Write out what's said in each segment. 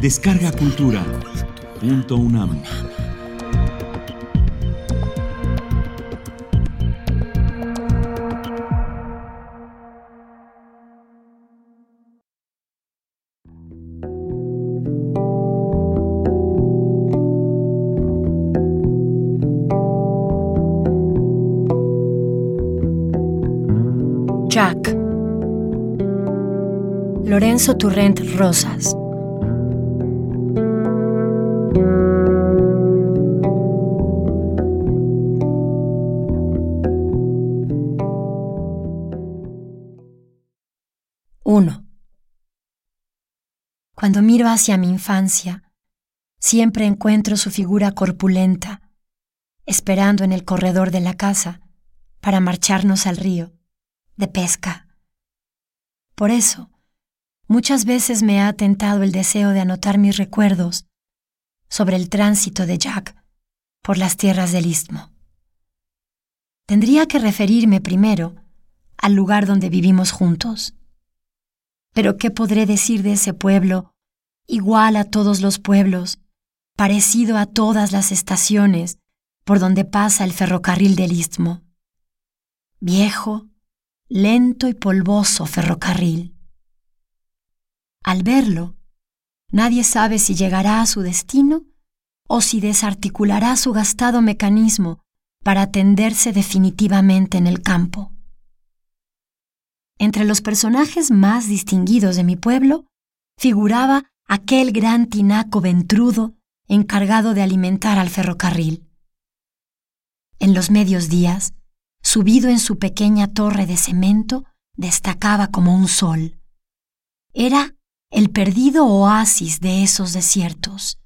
Descarga Cultura. Punto UNAM. Jack. Lorenzo Turrent Rosas. Miro hacia mi infancia, siempre encuentro su figura corpulenta, esperando en el corredor de la casa para marcharnos al río de pesca. Por eso, muchas veces me ha tentado el deseo de anotar mis recuerdos sobre el tránsito de Jack por las tierras del istmo. Tendría que referirme primero al lugar donde vivimos juntos. Pero ¿qué podré decir de ese pueblo, igual a todos los pueblos, parecido a todas las estaciones por donde pasa el ferrocarril del istmo? Viejo, lento y polvoso ferrocarril. Al verlo, nadie sabe si llegará a su destino o si desarticulará su gastado mecanismo para tenderse definitivamente en el campo. Entre los personajes más distinguidos de mi pueblo figuraba aquel gran tinaco ventrudo encargado de alimentar al ferrocarril. En los medios días, subido en su pequeña torre de cemento, destacaba como un sol. Era el perdido oasis de esos desiertos.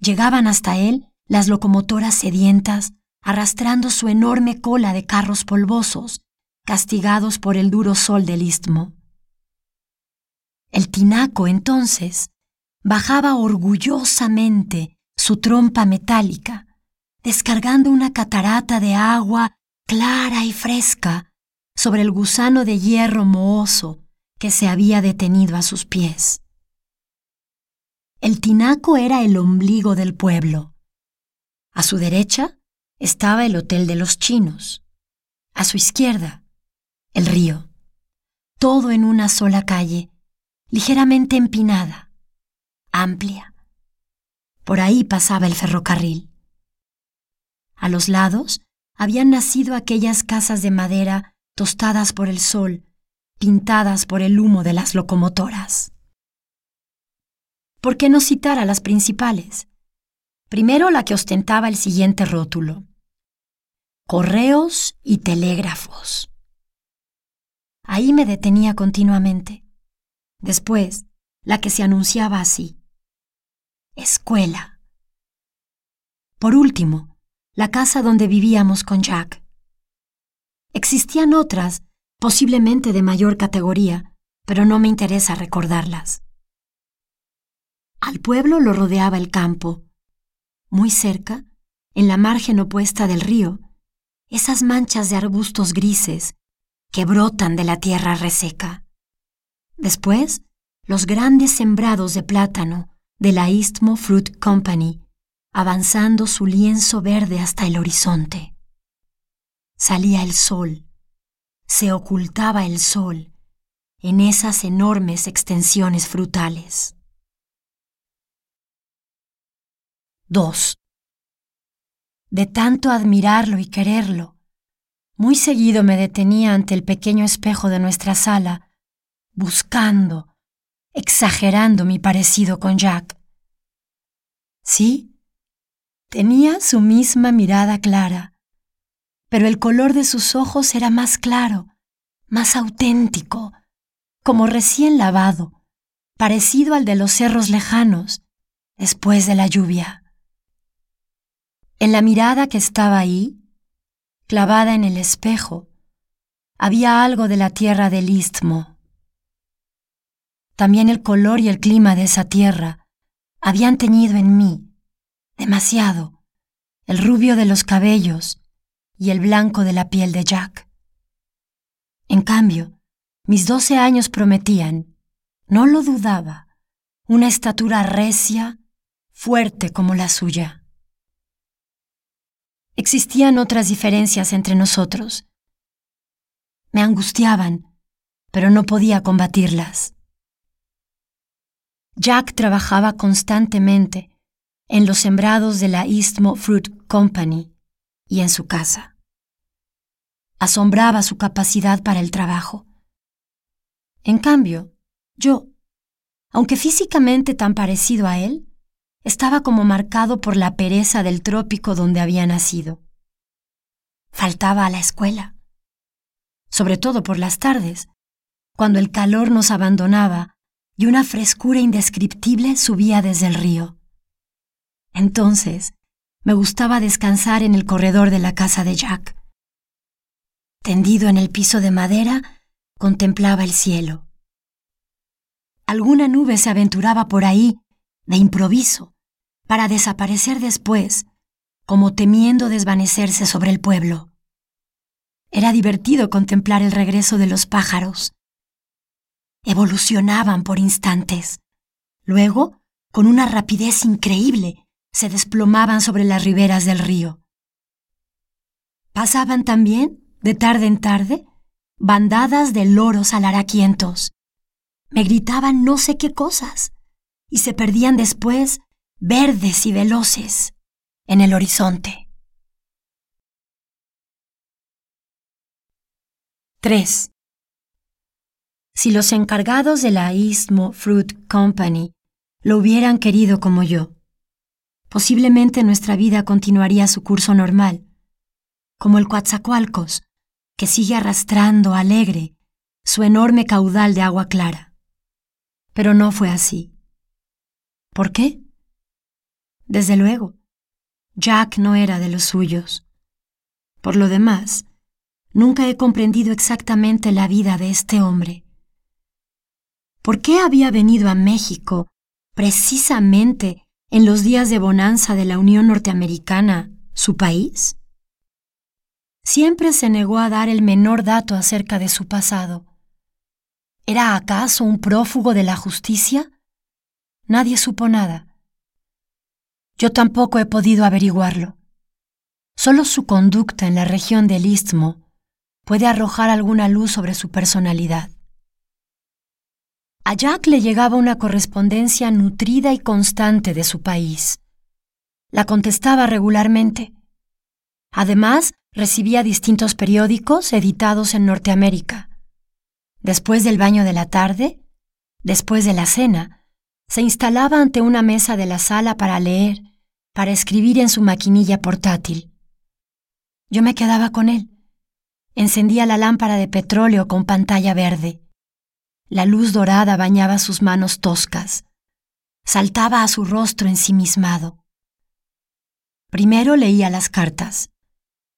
Llegaban hasta él las locomotoras sedientas, arrastrando su enorme cola de carros polvosos, castigados por el duro sol del istmo. El tinaco entonces bajaba orgullosamente su trompa metálica, descargando una catarata de agua clara y fresca sobre el gusano de hierro mohoso que se había detenido a sus pies. El tinaco era el ombligo del pueblo. A su derecha estaba el Hotel de los Chinos. A su izquierda, el río. Todo en una sola calle, ligeramente empinada, amplia. Por ahí pasaba el ferrocarril. A los lados habían nacido aquellas casas de madera tostadas por el sol, pintadas por el humo de las locomotoras. ¿Por qué no citar a las principales? Primero la que ostentaba el siguiente rótulo. Correos y telégrafos. Ahí me detenía continuamente. Después, la que se anunciaba así. Escuela. Por último, la casa donde vivíamos con Jack. Existían otras, posiblemente de mayor categoría, pero no me interesa recordarlas. Al pueblo lo rodeaba el campo. Muy cerca, en la margen opuesta del río, esas manchas de arbustos grises que brotan de la tierra reseca. Después, los grandes sembrados de plátano de la Istmo Fruit Company, avanzando su lienzo verde hasta el horizonte. Salía el sol, se ocultaba el sol en esas enormes extensiones frutales. 2. De tanto admirarlo y quererlo, muy seguido me detenía ante el pequeño espejo de nuestra sala, buscando, exagerando mi parecido con Jack. Sí, Tenía su misma mirada clara, pero el color de sus ojos era más claro, más auténtico, como recién lavado, parecido al de los cerros lejanos después de la lluvia. En la mirada que estaba ahí, clavada en el espejo, había algo de la tierra del istmo. También el color y el clima de esa tierra habían teñido en mí demasiado, el rubio de los cabellos y el blanco de la piel de Jack. En cambio, mis doce años prometían, no lo dudaba, una estatura recia, fuerte como la suya. Existían otras diferencias entre nosotros. Me angustiaban, pero no podía combatirlas. Jack trabajaba constantemente en los sembrados de la Istmo Fruit Company y en su casa. Asombraba su capacidad para el trabajo. En cambio, yo, aunque físicamente tan parecido a él, estaba como marcado por la pereza del trópico donde había nacido. Faltaba a la escuela, sobre todo por las tardes, cuando el calor nos abandonaba y una frescura indescriptible subía desde el río. Entonces, me gustaba descansar en el corredor de la casa de Jack. Tendido en el piso de madera, contemplaba el cielo. Alguna nube se aventuraba por ahí, de improviso, para desaparecer después, como temiendo desvanecerse sobre el pueblo. Era divertido contemplar el regreso de los pájaros. Evolucionaban por instantes. Luego, con una rapidez increíble, se desplomaban sobre las riberas del río. Pasaban también, de tarde en tarde, bandadas de loros alaraquientos. Me gritaban no sé qué cosas y se perdían después, verdes y veloces, en el horizonte. 3. Si los encargados de la Istmo Fruit Company lo hubieran querido como yo, posiblemente nuestra vida continuaría su curso normal, como el Coatzacoalcos, que sigue arrastrando alegre su enorme caudal de agua clara. Pero no fue así. ¿Por qué? Desde luego, Jack no era de los suyos. Por lo demás, nunca he comprendido exactamente la vida de este hombre. ¿Por qué había venido a México precisamente en los días de bonanza de la Unión Norteamericana, su país? Siempre se negó a dar el menor dato acerca de su pasado. ¿Era acaso un prófugo de la justicia? Nadie supo nada. Yo tampoco he podido averiguarlo. Solo su conducta en la región del Istmo puede arrojar alguna luz sobre su personalidad. A Jack le llegaba una correspondencia nutrida y constante de su país. La contestaba regularmente. Además, recibía distintos periódicos editados en Norteamérica. Después del baño de la tarde, después de la cena, se instalaba ante una mesa de la sala para leer, para escribir en su maquinilla portátil. Yo me quedaba con él. Encendía la lámpara de petróleo con pantalla verde. La luz dorada bañaba sus manos toscas. Saltaba a su rostro ensimismado. Primero leía las cartas,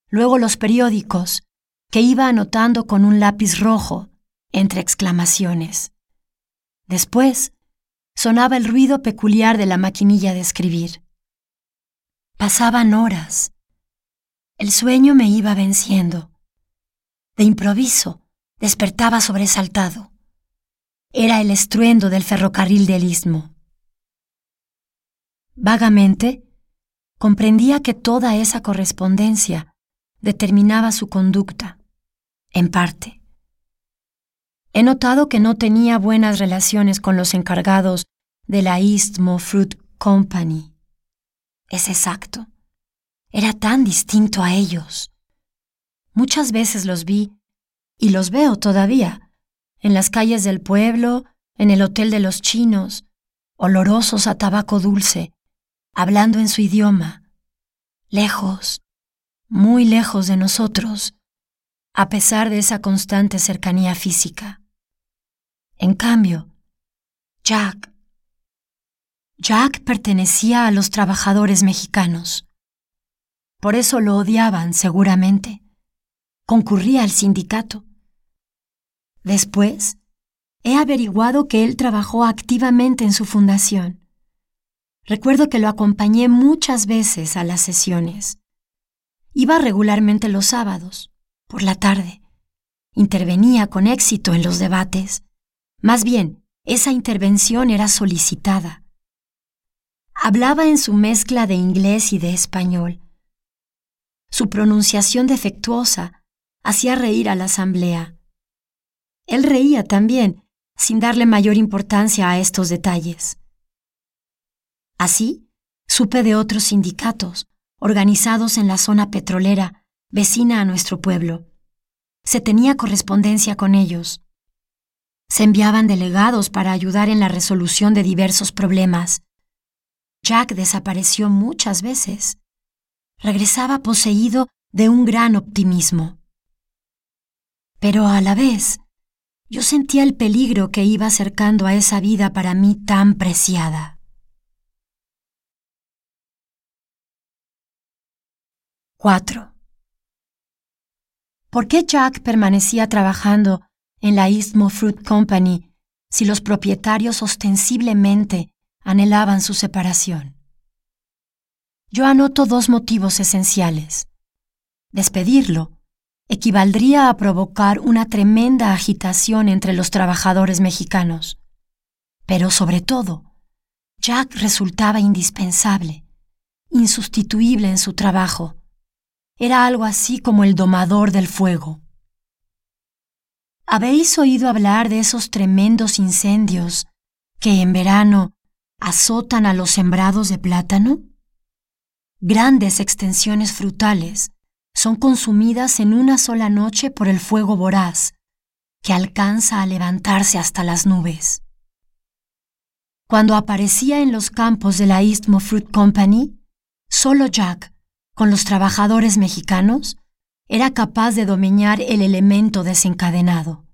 luego los periódicos, que iba anotando con un lápiz rojo entre exclamaciones. Después, sonaba el ruido peculiar de la maquinilla de escribir. Pasaban horas. El sueño me iba venciendo. De improviso, despertaba sobresaltado era el estruendo del ferrocarril del istmo. Vagamente, comprendía que toda esa correspondencia determinaba su conducta, en parte. He notado que no tenía buenas relaciones con los encargados de la Istmo Fruit Company. Es exacto. Era tan distinto a ellos. Muchas veces los vi, y los veo todavía, en las calles del pueblo, en el hotel de los chinos, olorosos a tabaco dulce, hablando en su idioma, lejos, muy lejos de nosotros, a pesar de esa constante cercanía física. En cambio, Jack, Jack pertenecía a los trabajadores mexicanos. Por eso lo odiaban seguramente. Concurría al sindicato Después, he averiguado que él trabajó activamente en su fundación. Recuerdo que lo acompañé muchas veces a las sesiones. Iba regularmente los sábados, por la tarde. Intervenía con éxito en los debates. Más bien, esa intervención era solicitada. Hablaba en su mezcla de inglés y de español. Su pronunciación defectuosa hacía reír a la asamblea. Él reía también, sin darle mayor importancia a estos detalles. Así, supe de otros sindicatos, organizados en la zona petrolera, vecina a nuestro pueblo. Se tenía correspondencia con ellos. Se enviaban delegados para ayudar en la resolución de diversos problemas. Jack desapareció muchas veces. Regresaba poseído de un gran optimismo. Pero a la vez, yo sentía el peligro que iba acercando a esa vida para mí tan preciada. 4. ¿Por qué Jack permanecía trabajando en la Istmo Fruit Company si los propietarios ostensiblemente anhelaban su separación? Yo anoto dos motivos esenciales. Despedirlo equivaldría a provocar una tremenda agitación entre los trabajadores mexicanos. Pero sobre todo, Jack resultaba indispensable, insustituible en su trabajo. Era algo así como el domador del fuego. ¿Habéis oído hablar de esos tremendos incendios que en verano azotan a los sembrados de plátano? Grandes extensiones frutales son consumidas en una sola noche por el fuego voraz, que alcanza a levantarse hasta las nubes. Cuando aparecía en los campos de la Istmo Fruit Company, solo Jack, con los trabajadores mexicanos, era capaz de dominar el elemento desencadenado.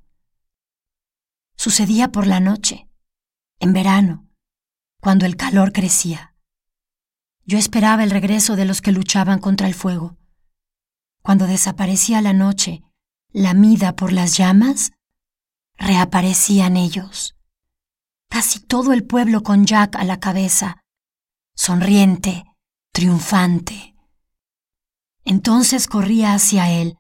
Sucedía por la noche, en verano, cuando el calor crecía. Yo esperaba el regreso de los que luchaban contra el fuego. Cuando desaparecía la noche, lamida por las llamas, reaparecían ellos. Casi todo el pueblo con Jack a la cabeza, sonriente, triunfante. Entonces corría hacia él,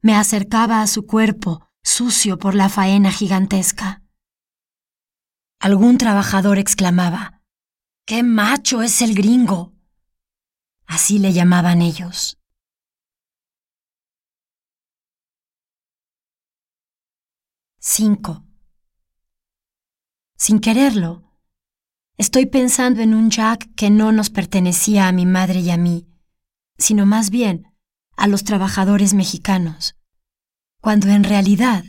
me acercaba a su cuerpo, sucio por la faena gigantesca. Algún trabajador exclamaba, ¡Qué macho es el gringo! Así le llamaban ellos. 5. Sin quererlo, estoy pensando en un Jack que no nos pertenecía a mi madre y a mí, sino más bien a los trabajadores mexicanos, cuando en realidad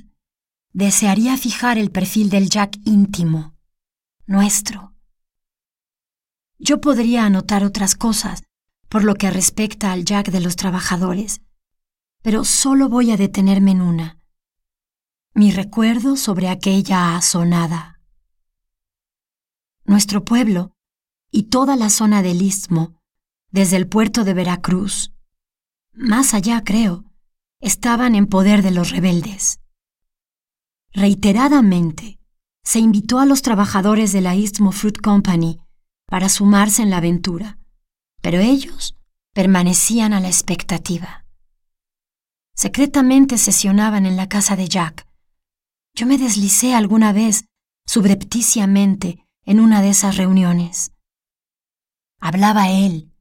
desearía fijar el perfil del Jack íntimo, nuestro. Yo podría anotar otras cosas por lo que respecta al Jack de los trabajadores, pero solo voy a detenerme en una mi recuerdo sobre aquella asonada. Nuestro pueblo y toda la zona del istmo, desde el puerto de Veracruz, más allá creo, estaban en poder de los rebeldes. Reiteradamente se invitó a los trabajadores de la Istmo Fruit Company para sumarse en la aventura, pero ellos permanecían a la expectativa. Secretamente sesionaban en la casa de Jack, yo me deslicé alguna vez, subrepticiamente, en una de esas reuniones. Hablaba él,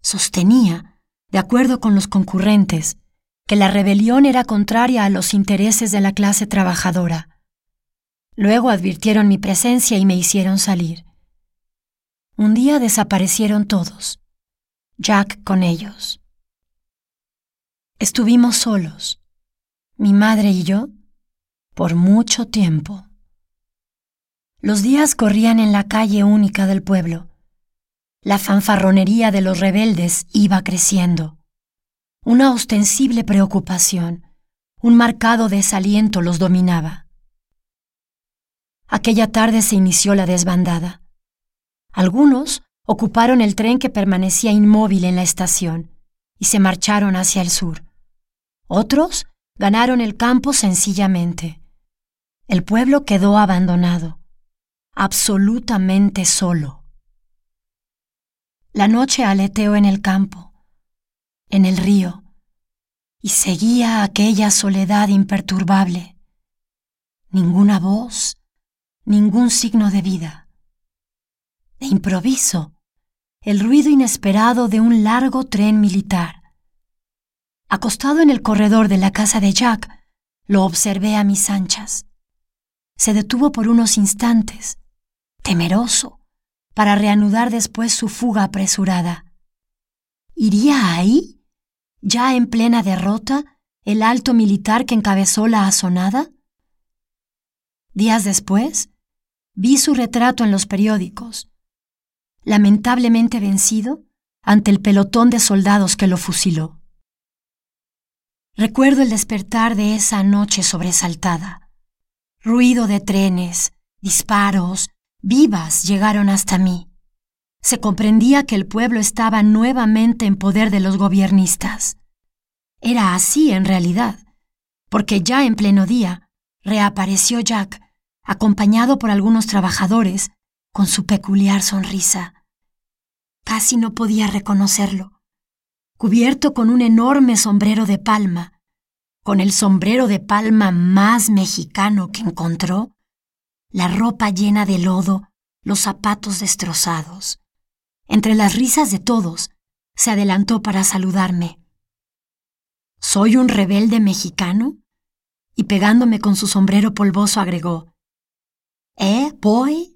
sostenía, de acuerdo con los concurrentes, que la rebelión era contraria a los intereses de la clase trabajadora. Luego advirtieron mi presencia y me hicieron salir. Un día desaparecieron todos, Jack con ellos. Estuvimos solos, mi madre y yo, por mucho tiempo. Los días corrían en la calle única del pueblo. La fanfarronería de los rebeldes iba creciendo. Una ostensible preocupación, un marcado desaliento los dominaba. Aquella tarde se inició la desbandada. Algunos ocuparon el tren que permanecía inmóvil en la estación y se marcharon hacia el sur. Otros ganaron el campo sencillamente. El pueblo quedó abandonado, absolutamente solo. La noche aleteó en el campo, en el río, y seguía aquella soledad imperturbable. Ninguna voz, ningún signo de vida. De improviso, el ruido inesperado de un largo tren militar. Acostado en el corredor de la casa de Jack, lo observé a mis anchas. Se detuvo por unos instantes, temeroso, para reanudar después su fuga apresurada. ¿Iría ahí, ya en plena derrota, el alto militar que encabezó la asonada? Días después, vi su retrato en los periódicos, lamentablemente vencido ante el pelotón de soldados que lo fusiló. Recuerdo el despertar de esa noche sobresaltada. Ruido de trenes, disparos, vivas llegaron hasta mí. Se comprendía que el pueblo estaba nuevamente en poder de los gobiernistas. Era así en realidad, porque ya en pleno día reapareció Jack, acompañado por algunos trabajadores, con su peculiar sonrisa. Casi no podía reconocerlo. Cubierto con un enorme sombrero de palma, con el sombrero de palma más mexicano que encontró, la ropa llena de lodo, los zapatos destrozados. Entre las risas de todos, se adelantó para saludarme. ¿Soy un rebelde mexicano? Y pegándome con su sombrero polvoso agregó, ¿Eh, boy?